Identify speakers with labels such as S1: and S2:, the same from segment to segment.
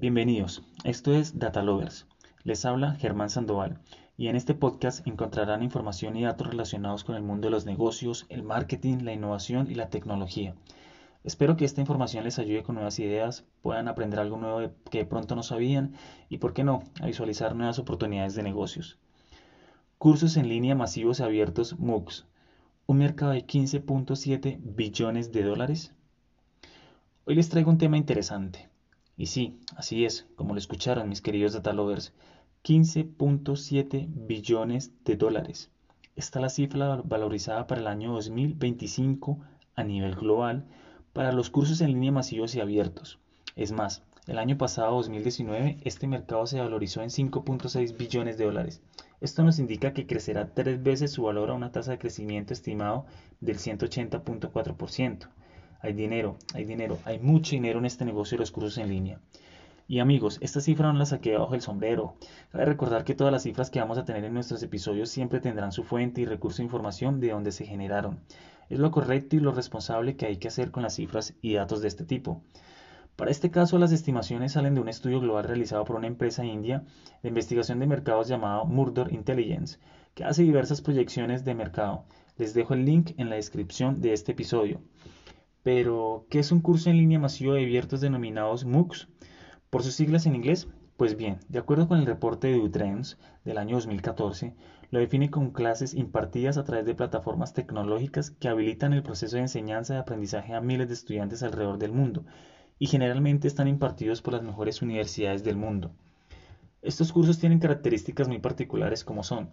S1: Bienvenidos, esto es Data Lovers. Les habla Germán Sandoval y en este podcast encontrarán información y datos relacionados con el mundo de los negocios, el marketing, la innovación y la tecnología. Espero que esta información les ayude con nuevas ideas, puedan aprender algo nuevo que de pronto no sabían y, por qué no, a visualizar nuevas oportunidades de negocios. Cursos en línea masivos abiertos MOOCs. Un mercado de 15.7 billones de dólares. Hoy les traigo un tema interesante y sí, así es, como lo escucharon mis queridos data lovers, 15.7 billones de dólares. Esta es la cifra valorizada para el año 2025 a nivel global para los cursos en línea masivos y abiertos. Es más, el año pasado, 2019, este mercado se valorizó en 5.6 billones de dólares. Esto nos indica que crecerá tres veces su valor a una tasa de crecimiento estimado del 180.4%. Hay dinero, hay dinero, hay mucho dinero en este negocio de los cursos en línea. Y amigos, esta cifra no la saqué bajo el sombrero. Cabe recordar que todas las cifras que vamos a tener en nuestros episodios siempre tendrán su fuente y recurso de información de donde se generaron. Es lo correcto y lo responsable que hay que hacer con las cifras y datos de este tipo. Para este caso, las estimaciones salen de un estudio global realizado por una empresa india de investigación de mercados llamado Murder Intelligence, que hace diversas proyecciones de mercado. Les dejo el link en la descripción de este episodio. Pero, ¿qué es un curso en línea masivo de abiertos denominados MOOCs? Por sus siglas en inglés, pues bien, de acuerdo con el reporte de Utrends del año 2014, lo define como clases impartidas a través de plataformas tecnológicas que habilitan el proceso de enseñanza y aprendizaje a miles de estudiantes alrededor del mundo y generalmente están impartidos por las mejores universidades del mundo. Estos cursos tienen características muy particulares como son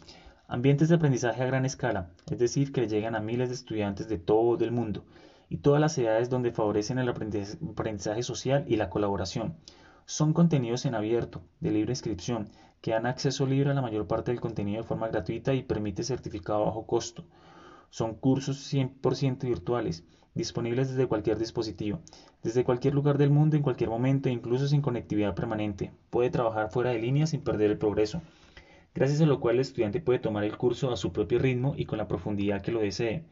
S1: ambientes de aprendizaje a gran escala, es decir, que llegan a miles de estudiantes de todo el mundo, y todas las edades donde favorecen el aprendizaje social y la colaboración. Son contenidos en abierto, de libre inscripción, que dan acceso libre a la mayor parte del contenido de forma gratuita y permite certificado a bajo costo. Son cursos 100% virtuales, disponibles desde cualquier dispositivo, desde cualquier lugar del mundo, en cualquier momento, incluso sin conectividad permanente. Puede trabajar fuera de línea sin perder el progreso, gracias a lo cual el estudiante puede tomar el curso a su propio ritmo y con la profundidad que lo desee.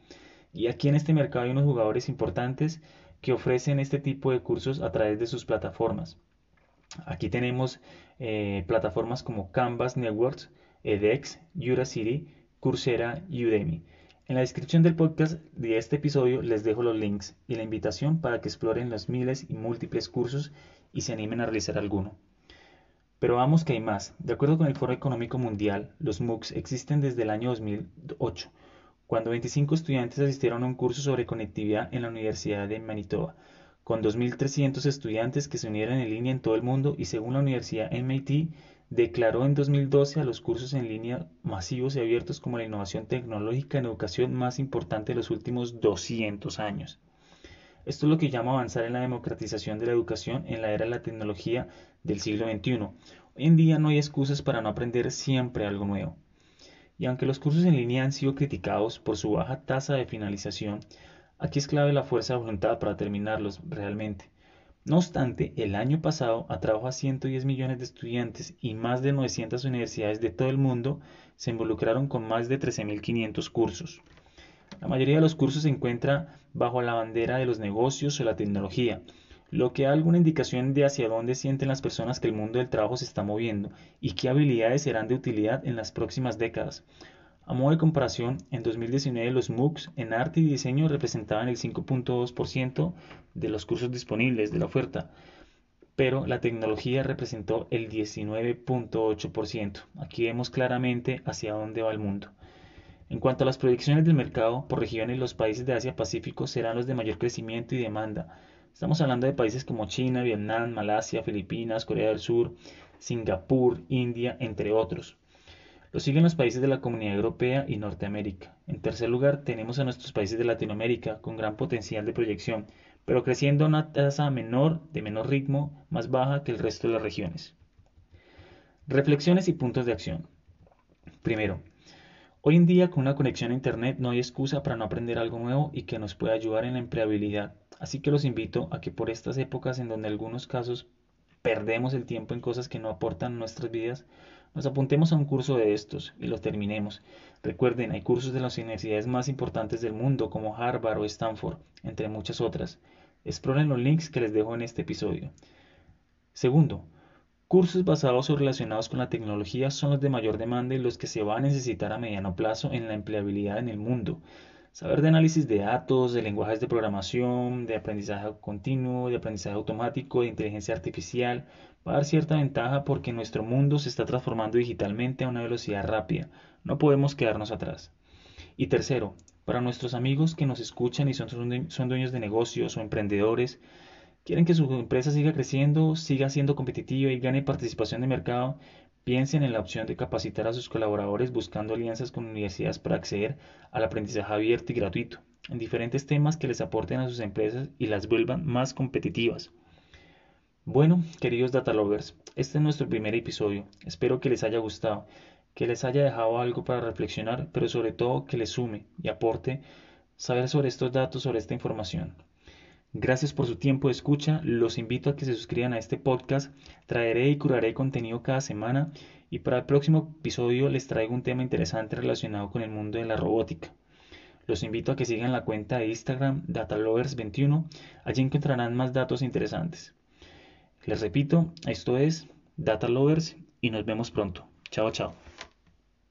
S1: Y aquí en este mercado hay unos jugadores importantes que ofrecen este tipo de cursos a través de sus plataformas. Aquí tenemos eh, plataformas como Canvas Networks, edX, Udacity, Coursera y Udemy. En la descripción del podcast de este episodio les dejo los links y la invitación para que exploren los miles y múltiples cursos y se animen a realizar alguno. Pero vamos que hay más. De acuerdo con el Foro Económico Mundial, los MOOCs existen desde el año 2008 cuando 25 estudiantes asistieron a un curso sobre conectividad en la Universidad de Manitoba, con 2.300 estudiantes que se unieron en línea en todo el mundo y según la Universidad MIT, declaró en 2012 a los cursos en línea masivos y abiertos como la innovación tecnológica en educación más importante de los últimos 200 años. Esto es lo que llama avanzar en la democratización de la educación en la era de la tecnología del siglo XXI. Hoy en día no hay excusas para no aprender siempre algo nuevo. Y aunque los cursos en línea han sido criticados por su baja tasa de finalización, aquí es clave la fuerza de voluntad para terminarlos realmente. No obstante, el año pasado atrajo a 110 millones de estudiantes y más de 900 universidades de todo el mundo se involucraron con más de 13.500 cursos. La mayoría de los cursos se encuentra bajo la bandera de los negocios o la tecnología, lo que da alguna indicación de hacia dónde sienten las personas que el mundo del trabajo se está moviendo y qué habilidades serán de utilidad en las próximas décadas. A modo de comparación, en 2019 los MOOCs en arte y diseño representaban el 5.2% de los cursos disponibles de la oferta, pero la tecnología representó el 19.8%. Aquí vemos claramente hacia dónde va el mundo. En cuanto a las proyecciones del mercado por regiones, los países de Asia Pacífico serán los de mayor crecimiento y demanda, Estamos hablando de países como China, Vietnam, Malasia, Filipinas, Corea del Sur, Singapur, India, entre otros. Lo siguen los países de la Comunidad Europea y Norteamérica. En tercer lugar, tenemos a nuestros países de Latinoamérica con gran potencial de proyección, pero creciendo a una tasa menor, de menor ritmo, más baja que el resto de las regiones. Reflexiones y puntos de acción. Primero, hoy en día con una conexión a Internet no hay excusa para no aprender algo nuevo y que nos pueda ayudar en la empleabilidad. Así que los invito a que por estas épocas en donde en algunos casos perdemos el tiempo en cosas que no aportan nuestras vidas, nos apuntemos a un curso de estos y lo terminemos. Recuerden, hay cursos de las universidades más importantes del mundo como Harvard o Stanford, entre muchas otras. Exploren los links que les dejo en este episodio. Segundo, Cursos basados o relacionados con la tecnología son los de mayor demanda y los que se va a necesitar a mediano plazo en la empleabilidad en el mundo. Saber de análisis de datos, de lenguajes de programación, de aprendizaje continuo, de aprendizaje automático, de inteligencia artificial, va a dar cierta ventaja porque nuestro mundo se está transformando digitalmente a una velocidad rápida. No podemos quedarnos atrás. Y tercero, para nuestros amigos que nos escuchan y son, son dueños de negocios o emprendedores, quieren que su empresa siga creciendo, siga siendo competitiva y gane participación de mercado, Piensen en la opción de capacitar a sus colaboradores buscando alianzas con universidades para acceder al aprendizaje abierto y gratuito en diferentes temas que les aporten a sus empresas y las vuelvan más competitivas. Bueno, queridos data lovers, este es nuestro primer episodio. Espero que les haya gustado, que les haya dejado algo para reflexionar, pero sobre todo que les sume y aporte saber sobre estos datos, sobre esta información. Gracias por su tiempo de escucha. Los invito a que se suscriban a este podcast. Traeré y curaré contenido cada semana y para el próximo episodio les traigo un tema interesante relacionado con el mundo de la robótica. Los invito a que sigan la cuenta de Instagram datalovers21. Allí encontrarán más datos interesantes. Les repito, esto es Data Lovers y nos vemos pronto. Chao, chao.